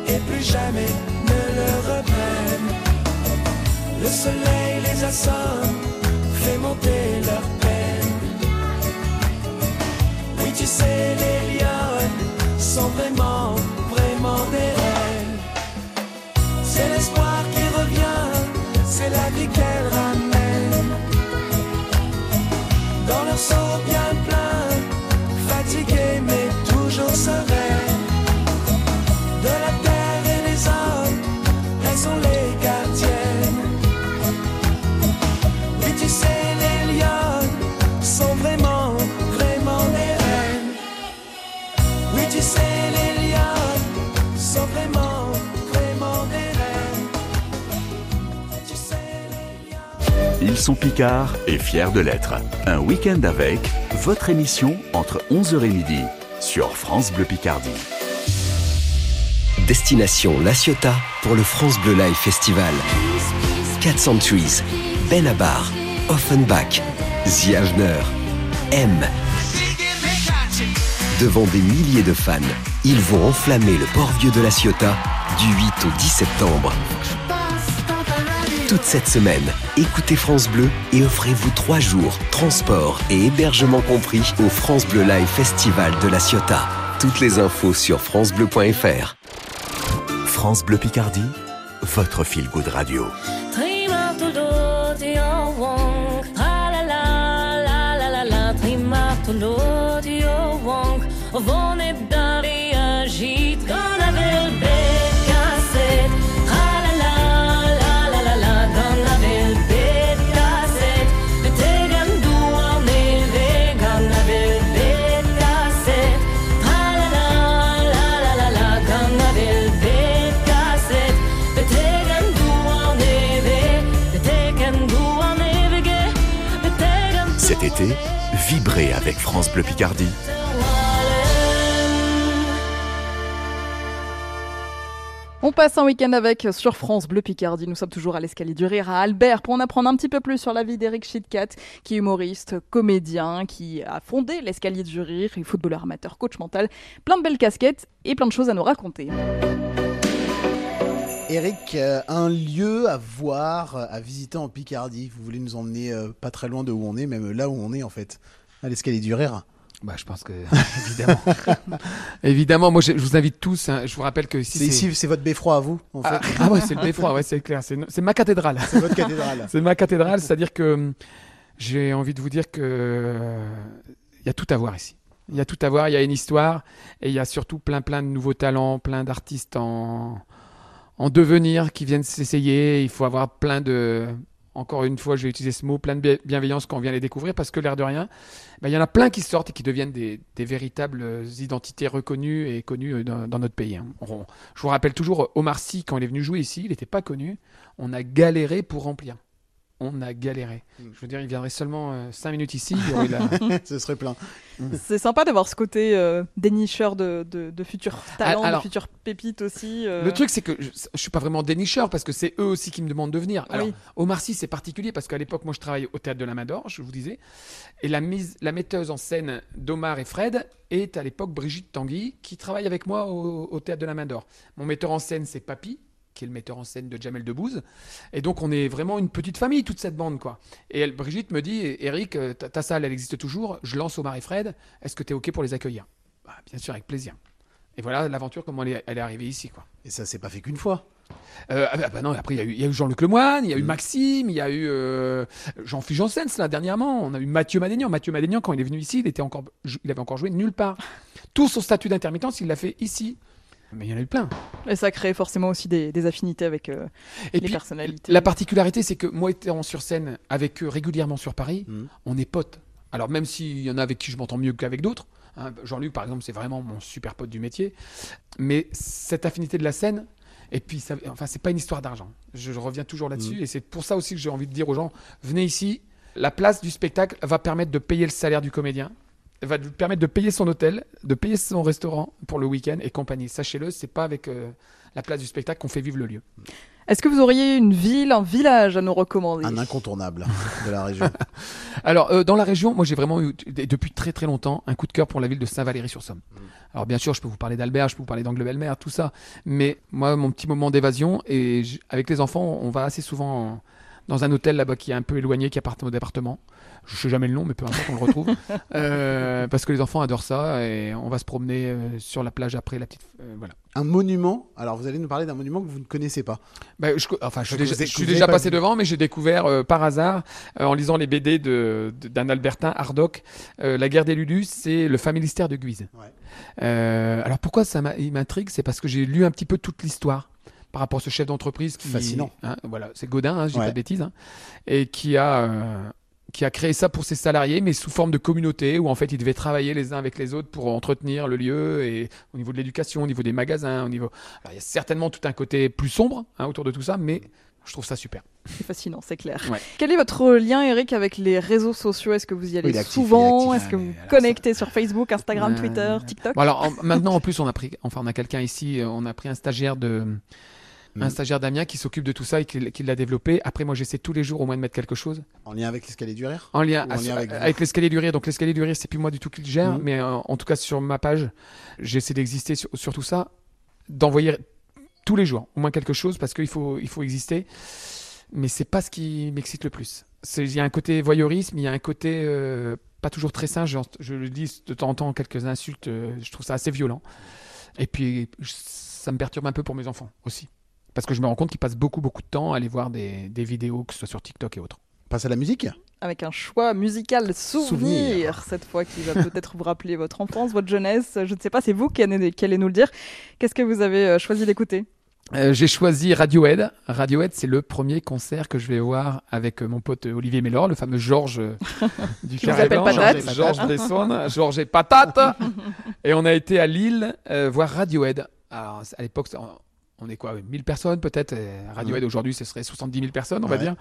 et plus jamais ne le reprennent. Le soleil les assomme, fait monter leur peine. Oui, tu sais, les lionnes sont vraiment, vraiment des reines. C'est l'espoir qui revient, c'est la vie qu'elles ramènent. Dans leur seau bien sont Picards et fiers de l'être. Un week-end avec votre émission entre 11h et midi sur France Bleu Picardie. Destination La Ciotat pour le France Bleu Live Festival. Cat Centuries, Benabar, Offenbach, The M. Devant des milliers de fans, ils vont enflammer le port vieux de La Ciotat du 8 au 10 septembre. Toute cette semaine, écoutez France Bleu et offrez-vous trois jours, transport et hébergement compris au France Bleu Live Festival de La Ciotat. Toutes les infos sur francebleu.fr. France Bleu Picardie, votre feel good radio. Été, vibrez avec France Bleu Picardie. On passe un week-end avec sur France Bleu Picardie. Nous sommes toujours à l'escalier du rire à Albert pour en apprendre un petit peu plus sur la vie d'Eric Chitkat, qui est humoriste, comédien, qui a fondé l'escalier du rire, et footballeur amateur, coach mental, plein de belles casquettes et plein de choses à nous raconter. Eric, euh, un lieu à voir, euh, à visiter en Picardie. Vous voulez nous emmener euh, pas très loin de où on est, même là où on est en fait, à l'escalier du rire. Bah, je pense que <laughs> évidemment, <laughs> évidemment. Moi, je, je vous invite tous. hein, je vous rappelle que ici, C'est ici, c'est votre beffroi à vous, en fait. Ah, ah ouais, c'est le beffroi, ouais, c'est clair. C'est, c'est ma cathédrale. C'est votre cathédrale. <laughs> c'est ma cathédrale, c'est-à-dire que hum, j'ai envie de vous dire que euh, il y a tout à voir ici. Il y a tout à voir, il y a une histoire et il y a surtout plein plein de nouveaux talents, plein d'artistes en en devenir qui viennent s'essayer. Il faut avoir plein de encore une fois, je vais utiliser ce mot, plein de bi- bienveillance quand on vient les découvrir, parce que l'air de rien, ben, il y en a plein qui sortent et qui deviennent des, véritables identités reconnues et connues euh, dans, notre pays. hein. Je vous rappelle toujours Omar Sy, quand il est venu jouer ici, il n'était pas connu. On a galéré pour remplir. On a galéré. Je veux dire, il viendrait seulement 5 minutes ici, il la- <laughs> <laughs> Ce serait plein. <laughs> C'est sympa d'avoir ce côté euh, dénicheur de, de, de futurs talents, alors- de futures pépites aussi. euh. Le truc, c'est que je, je suis pas vraiment dénicheur parce que c'est eux aussi qui me demandent de venir. Alors, Oui. Omar Sy, c'est particulier parce qu'à l'époque, moi, je travaillais au théâtre de la Mador, je vous disais. Et la, mise, la metteuse en scène d'Omar et Fred est à l'époque Brigitte Tanguy qui travaille avec moi au, au théâtre de la Mador. Mon metteur en scène, c'est Papy qui est le metteur en scène de Jamel Debbouze. Et donc, on est vraiment une petite famille, toute cette bande, quoi. Et elle, Brigitte me dit, Eric, euh, ta, ta salle, elle existe toujours. Je lance Omar et Fred. Est-ce que tu es OK pour les accueillir? Bah, Bien sûr, avec plaisir. Et voilà l'aventure, comment elle est, elle est arrivée ici, quoi. Et ça s'est pas fait qu'une fois. Euh, ah bah, bah non, après il y a eu, il y a eu Jean-Luc Lemoyne, il y a eu Maxime, il y a eu euh, Jean-Philippe Janssens là dernièrement, on a eu Mathieu Madénian. Mathieu Madénian quand il est venu ici, il était encore, il avait encore joué nulle part. <laughs> Tout son statut d'intermittence, il l'a fait ici. Mais il y en a eu plein. Et ça crée forcément aussi des, des affinités avec euh, Et les puis, personnalités. La particularité, c'est que moi étant sur scène avec eux régulièrement sur Paris, Mm. on est potes. Alors même s'il y en a avec qui je m'entends mieux qu'avec d'autres, hein, Jean-Luc par exemple, c'est vraiment mon super pote du métier, mais cette affinité de la scène, et puis ça, enfin c'est pas une histoire d'argent. Je, je reviens toujours là-dessus, Mm. et c'est pour ça aussi que j'ai envie de dire aux gens, venez ici, la place du spectacle va permettre de payer le salaire du comédien, va lui permettre de payer son hôtel, de payer son restaurant pour le week-end et compagnie. Sachez-le, c'est pas avec euh, la place du spectacle qu'on fait vivre le lieu. Est-ce que vous auriez une ville, un village à nous recommander? Un incontournable de la région. <laughs> Alors, euh, dans la région, moi j'ai vraiment eu, depuis très très longtemps, un coup de cœur pour la ville de Saint-Valery-sur-Somme. Alors, bien sûr, je peux vous parler d'Albert, je peux vous parler d'Angle-Belle-Mer, tout ça. Mais moi, mon petit moment d'évasion, et avec les enfants, on va assez souvent en- dans un hôtel là-bas qui est un peu éloigné, qui appartient au département. Je sais jamais le nom, mais peu importe, on le retrouve. <laughs> Euh, parce que les enfants adorent ça, et on va se promener euh, sur la plage après la petite. euh, voilà. Un monument. Alors, vous allez nous parler d'un monument que vous ne connaissez pas. Bah, je, enfin, je suis déjà, vous avez- je que suis vous avez déjà pas passé vu. devant, mais j'ai découvert euh, par hasard, euh, en lisant les BD de- d'un Albertin, Hardoc, euh, La guerre des Lulus, c'est le familistère de Guise. Euh, alors pourquoi ça m'a- il m'intrigue C'est parce que j'ai lu un petit peu toute l'histoire par rapport à ce chef d'entreprise qui. Fascinant. hein, voilà, c'est Godin, hein, je dis Ouais. pas de bêtises, hein, et qui a. euh, qui a créé ça pour ses salariés, mais sous forme de communauté, où en fait ils devaient travailler les uns avec les autres pour entretenir le lieu, et au niveau de l'éducation, au niveau des magasins, au niveau... Alors il y a certainement tout un côté plus sombre hein, autour de tout ça, mais je trouve ça super. C'est fascinant, c'est clair. Ouais. Quel est votre lien, Eric, avec les réseaux sociaux? Est-ce que vous y allez actif, souvent? actif. Est-ce que vous vous connectez sur Facebook, Instagram. Twitter, TikTok? Bon, alors en- maintenant en plus on a pris, enfin on a quelqu'un ici, on a pris un stagiaire de, un stagiaire d'Amiens qui s'occupe de tout ça et qui, qui l'a développé. Après moi j'essaie tous les jours au moins de mettre quelque chose. En lien avec l'escalier du rire En lien, Ou en lien avec avec, l'escalier du rire. Donc l'escalier du rire, c'est plus moi du tout qui le gère, Mhm. mais euh, en tout cas sur ma page, j'essaie d'exister sur, sur tout ça, d'envoyer tous les jours au moins quelque chose parce qu'il faut, il faut exister. Mais c'est pas ce qui m'excite le plus. Il y a un côté voyeurisme, il y a un côté euh, pas toujours très sain. Je, je le dis de temps en temps quelques insultes. euh, je trouve ça assez violent. Et puis je- ça me perturbe un peu pour mes enfants aussi. Parce que je me rends compte qu'ils passent beaucoup beaucoup de temps à aller voir des, des vidéos, que ce soit sur TikTok et autres. Passe à la musique Avec un choix musical souvenir, Souvenir. cette fois qui va peut-être vous rappeler votre enfance, votre jeunesse. Je ne sais pas, c'est vous qui allez, qui allez nous le dire. Qu'est-ce que vous avez euh, choisi d'écouter? Euh, j'ai choisi Radiohead. Radiohead, c'est le premier concert que je vais voir avec euh, mon pote Olivier Mélor, le fameux Georges <laughs> du Qui vous Carré Blanc, Patate. Georges- Georges Besson, Georges et Patate. et on a été à Lille euh, voir Radiohead. Alors, à l'époque, on est quoi 1000 personnes peut-être? Radiohead Ouais. aujourd'hui, ce serait 70 000 personnes, on va dire.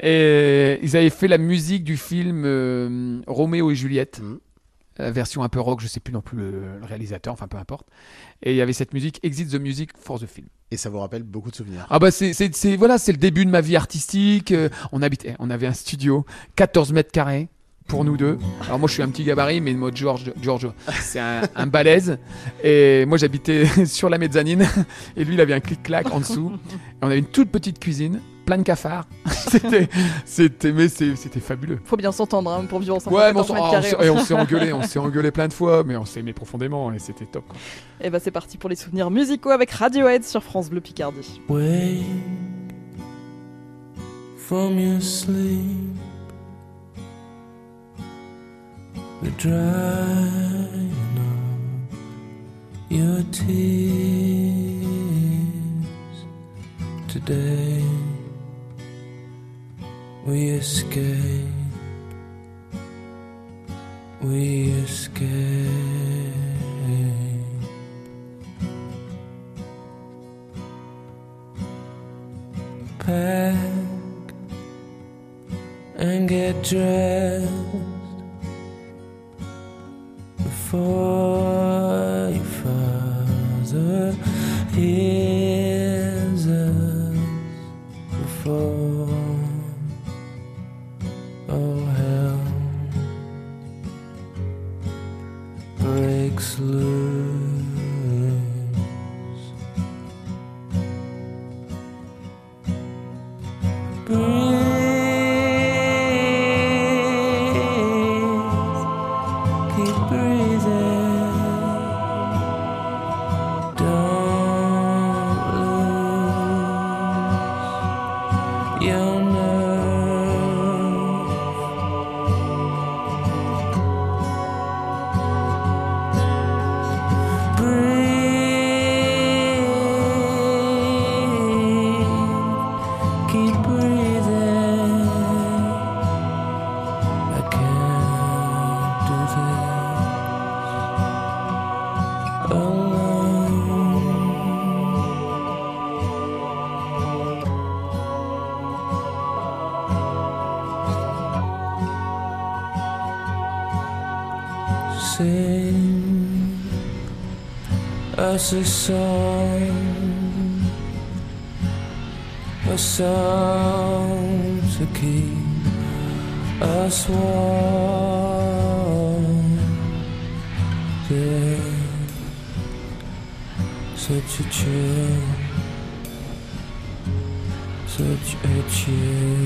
Et ils avaient fait la musique du film euh, Roméo et Juliette. Euh, version un peu rock, je sais plus non plus le, réalisateur, enfin peu importe. Et il y avait cette musique Exit the Music for the Film. Et ça vous rappelle beaucoup de souvenirs. Ah bah c'est voilà c'est le début de ma vie artistique. Euh, on habitait on avait un studio 14 mètres carrés pour nous deux. Alors moi je suis un petit gabarit mais moi George George c'est un, <laughs> un balèze et moi j'habitais <laughs> sur la mezzanine et lui il avait un clic clac en dessous. Et on avait une toute petite cuisine plein de cafards. <laughs> c'était c'était mais c'est- c'était fabuleux. Faut bien s'entendre hein, pour vivre ensemble. Ouais, mais on 14 s'en- mètres on carrés. s'est- et on s'est engueulé, on s'est engueulé plein de fois, mais on s'est aimé profondément et c'était top. quoi. Et bah c'est parti pour les souvenirs musicaux avec Radiohead sur France Bleu Picardie. Wake from your sleep, the drying of your tears today. We escape, we escape. Pack and get dressed for your father. Yeah. A song, a song to keep us warm. Yeah, such a chill, such a chill.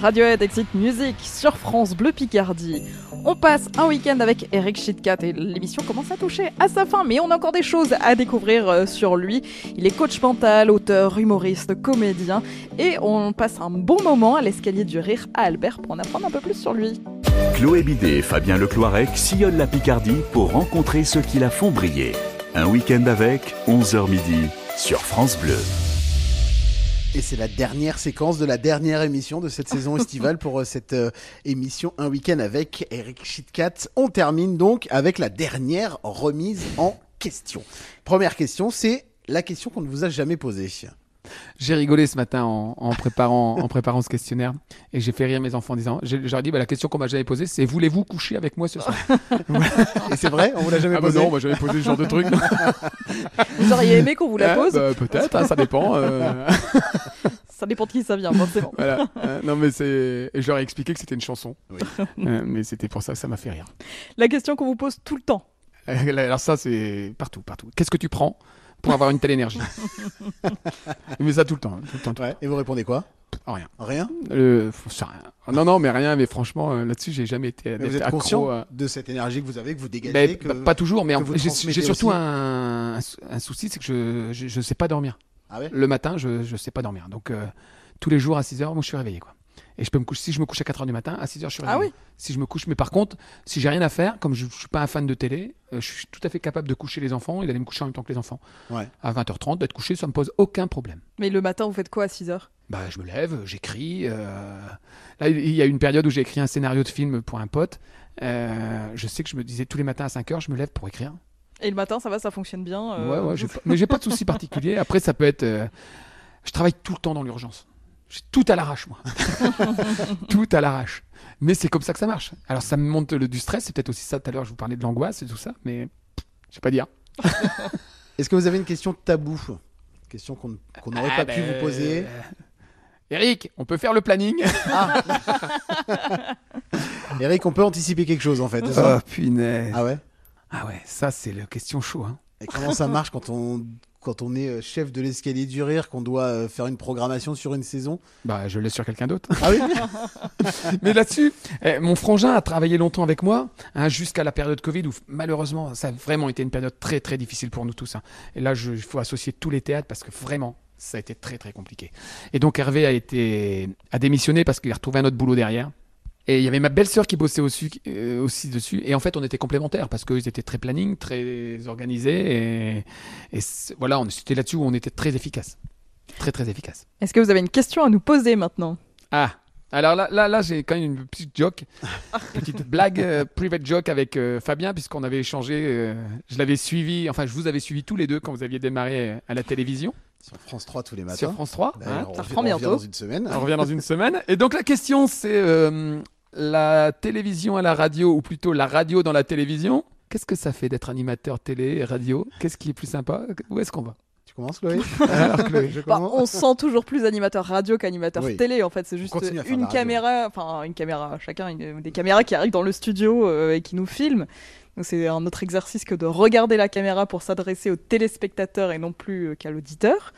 Radiohead Exit Music sur France Bleu Picardie. On passe un week-end avec Eric Chitkat et l'émission commence à toucher à sa fin, mais on a encore des choses à découvrir euh, sur lui. Il est coach mental, auteur, humoriste, comédien et on passe un bon moment à l'escalier du rire à Albert pour en apprendre un peu plus sur lui. Chloé Bidet et Fabien Lecloirec sillonnent la Picardie pour rencontrer ceux qui la font briller. Un week-end avec, 11h midi, sur France Bleu. Et c'est la dernière séquence de la dernière émission de cette saison <laughs> estivale pour euh, cette euh, émission Un week-end avec Eric Chitkat. On termine donc avec la dernière remise en question. Première question, c'est la question qu'on ne vous a jamais posée. J'ai rigolé ce matin en, en préparant, en préparant ce questionnaire et j'ai fait rire mes enfants en disant j'ai- J'aurais dit bah, la question qu'on m'a jamais posée, c'est voulez-vous coucher avec moi ce soir? Et c'est vrai, on vous l'a jamais Ah bah posé Non, moi j'avais posé ce genre de truc. <laughs> Vous auriez aimé qu'on vous la Ah, pose? bah, Peut-être, hein, ça dépend. euh. Ça dépend de qui ça vient, forcément. voilà. Euh, non, mais c'est. et Je leur ai expliqué que c'était une chanson. <laughs> Euh, mais c'était pour ça que ça m'a fait rire. La question qu'on vous pose tout le temps. Euh, Alors, ça, c'est partout, partout. Qu'est-ce que tu prends? Pour avoir une telle énergie <laughs> Mais ça tout le temps. Tout le temps, tout le temps. Et vous répondez quoi? Rien. Rien? Euh, rien. Non, non, mais rien. Mais franchement, euh, là-dessus, j'ai jamais été. Mais Vous êtes accro conscient à- de cette énergie que vous avez, que vous dégagez Mais que- pas- toujours, mais en- j'ai surtout un, un sou- un souci, c'est que je, je, je sais pas dormir. Ah ouais? Le matin, je, je sais pas dormir. Donc, euh, tous les jours à 6 heures, moi, je suis réveillé. Quoi. Et je peux me coucher, si je me couche à 4h du matin, à 6h, je suis Ah réveillé. oui Si je me couche, mais par contre, si j'ai rien à faire, comme je, je suis pas un fan de télé, euh, je suis tout à fait capable de coucher les enfants et d'aller me coucher en même temps que les enfants. Ouais. À 20h30, d'être couché, ça me pose aucun problème. Mais le matin, vous faites quoi à 6h Bah, je me lève, j'écris. euh, Là, il y a une période où j'ai écrit un scénario de film pour un pote. Euh, je sais que je me disais tous les matins à 5h, je me lève pour écrire. Et le matin, ça va, ça fonctionne bien euh, Ouais, ouais, j'ai pas- mais j'ai pas de souci particulier. Après, ça peut être. euh, Je travaille tout le temps dans l'urgence. J'ai tout à l'arrache, moi. <laughs> tout à l'arrache. Mais c'est comme ça que ça marche. Alors, ça me monte le, du stress. C'est peut-être aussi ça. Tout à l'heure, je vous parlais de l'angoisse et tout ça. Mais je sais pas dire. <laughs> Est-ce que vous avez une question tabou? Question qu'on n'aurait Ah, pas pu ben, vous poser. Eric, on peut faire le planning <laughs> Eric, on peut anticiper quelque chose en fait. Oh, punaise. Ah ouais? Ah ouais, ça, c'est la question chaud. Hein. Et comment ça marche quand on, quand on est euh, chef de l'escalier du rire, qu'on doit euh, faire une programmation sur une saison Bah, je laisse sur quelqu'un d'autre. Ah oui <laughs> Mais là-dessus, eh, mon frangin a travaillé longtemps avec moi, hein, jusqu'à la période Covid, où malheureusement, ça a vraiment été une période très très difficile pour nous tous. hein. Et là, il faut associer tous les théâtres parce que vraiment, ça a été très très compliqué. Et donc Hervé a été a démissionné parce qu'il a retrouvé un autre boulot derrière. Et il y avait ma belle-sœur qui bossait aussi, euh, aussi dessus. Et en fait, on était complémentaires parce qu'ils étaient très planning, très organisés. Et, et voilà, on- c'était là-dessus où on était très efficace. Très très efficace. Est-ce que vous avez une question à nous poser maintenant? Ah, alors là, là, là j'ai quand même une petite joke, <laughs> petite blague, euh, private joke avec euh, Fabien, puisqu'on avait échangé. euh, je l'avais suivi, enfin, je vous avais suivi tous les deux quand vous aviez démarré euh, à la télévision. Sur France 3 tous les matins. Sur France 3. D'ailleurs, hein. on revient- on revient dans une semaine. On revient dans une semaine. Et donc la question, c'est euh, la télévision à la radio, ou plutôt la radio dans la télévision. Qu'est-ce que ça fait d'être animateur télé et radio? Qu'est-ce qui est plus sympa? Où est-ce qu'on va? Tu commences, Chloé? <laughs> Alors, Chloé. Je Bah, on se sent toujours plus animateur radio qu'animateur Oui. télé. En fait, c'est juste une caméra, enfin une caméra, chacun une- des caméras qui arrivent dans le studio euh, et qui nous filment. Donc c'est un autre exercice que de regarder la caméra pour s'adresser au téléspectateur et non plus euh, qu'à l'auditeur.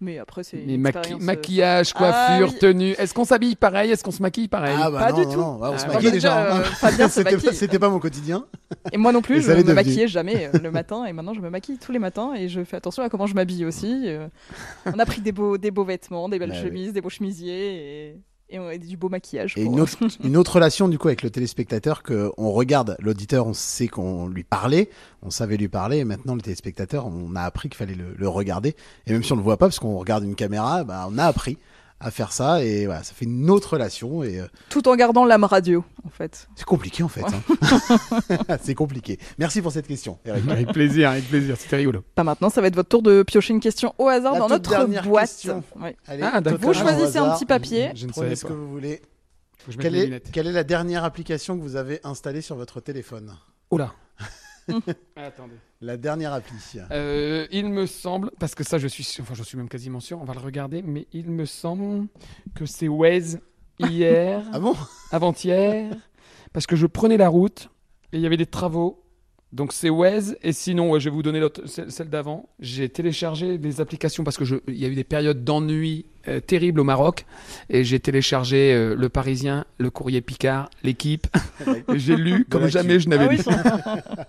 Mais après, c'est Mais maqui- euh, maquillage, Ah coiffure, oui. tenue. Est-ce qu'on s'habille pareil? Est-ce qu'on se maquille pareil? Ah bah Pas non, du non, tout. non, bah, on se Ah, maquille bah, déjà. déjà, hein. euh, <laughs> se C'était pas- maquille. Mon quotidien. Et moi non plus, Et je l'est me devenu. maquillais jamais euh, le <laughs> matin et maintenant je me maquille tous les matins et je fais attention à comment je m'habille aussi. On a pris des beaux, des beaux vêtements, des belles Bah oui. chemises, des beaux chemisiers et, et on a du beau maquillage. Et pour- une autre, <laughs> une autre relation du coup avec le téléspectateur que on regarde. L'auditeur, on sait qu'on lui parlait, on savait lui parler, et maintenant le téléspectateur, on a appris qu'il fallait le, le regarder, et même si on le voit pas parce qu'on regarde une caméra, bah, on a appris à faire ça, et voilà, ça fait une autre relation, et euh, Tout en gardant l'âme radio en fait. c'est compliqué en fait. hein. <laughs> c'est compliqué. Merci pour cette question, Eric. <laughs> Avec plaisir, avec plaisir. C'était rigolo. Pas maintenant, ça va être votre tour de piocher une question au hasard La dans toute notre boîte. question. Allez, Ah, d'accord. Vous totalement au choisissez un hasard. petit papier. Je ne Prenez savais ce pas. que vous voulez. Faut que je mette Quelle est, lunettes. quelle est la dernière application que vous avez installée sur votre téléphone? Oula. Attendez. La dernière appli. Euh, il me semble, parce que ça je suis, sûr- enfin je suis même quasiment sûr, on va le regarder, mais il me semble que c'est Waze hier, Ah bon? avant-hier, parce que je prenais la route et il y avait des travaux. Donc c'est Waze et sinon ouais, je vais vous donner l'autre- celle, celle d'avant. J'ai téléchargé des applications parce que je, il y a eu des périodes d'ennui euh, terribles au Maroc et j'ai téléchargé euh, Le Parisien, Le Courrier Picard, L'équipe. <laughs> et j'ai lu comme jamais je n'avais Ah oui, lu.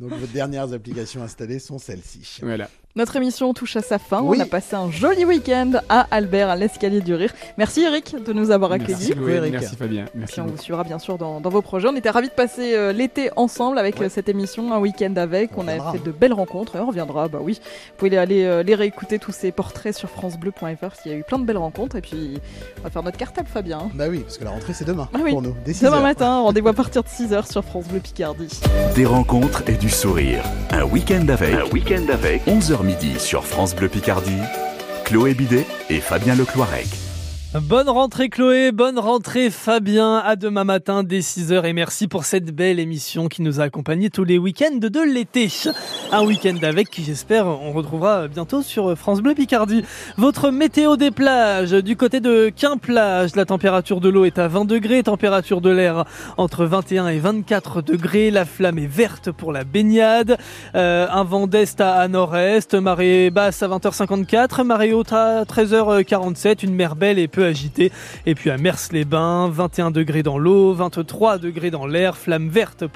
<laughs> Donc vos dernières applications installées sont celles-ci. Voilà. Notre émission touche à sa fin. Oui. On a passé un joli week-end à Albert, à l'escalier du rire. Merci Eric de nous avoir accueillis. Merci, Eric. merci Fabien. Puis Merci on beaucoup. vous suivra bien sûr dans, dans vos projets. On était ravis de passer euh, l'été ensemble avec euh, cette émission, un week-end avec. On On, a fait de belles rencontres et on reviendra, bah oui. Vous pouvez aller euh, les réécouter tous ces portraits sur francebleu.fr parce qu'il y a eu plein de belles rencontres. Et puis on va faire notre cartable, Fabien. Bah oui, parce que la rentrée c'est demain Ah oui. pour nous. Dès Demain heures. matin, rendez-vous à partir de 6h sur France Bleu Picardie. Des rencontres et du sourire. Un week-end avec. Un week-end avec. 11h midi sur France Bleu Picardie. Chloé Bidet et Fabien Lecloirec. Bonne rentrée Chloé, bonne rentrée Fabien, à demain matin dès 6h et merci pour cette belle émission qui nous a accompagnés tous les week-ends de l'été. Un week-end avec qui j'espère on retrouvera bientôt sur France Bleu Picardie. Votre météo des plages, du côté de Quimplage, la température de l'eau est à 20 degrés, température de l'air entre 21 et 24 degrés, la flamme est verte pour la baignade, Euh, un vent d'est à, à nord-est, marée basse à 20h54, marée haute à 13h47, une mer belle et peu Et puis à Mers-les-Bains, 21 degrés dans l'eau, 23 degrés dans l'air, flamme verte pour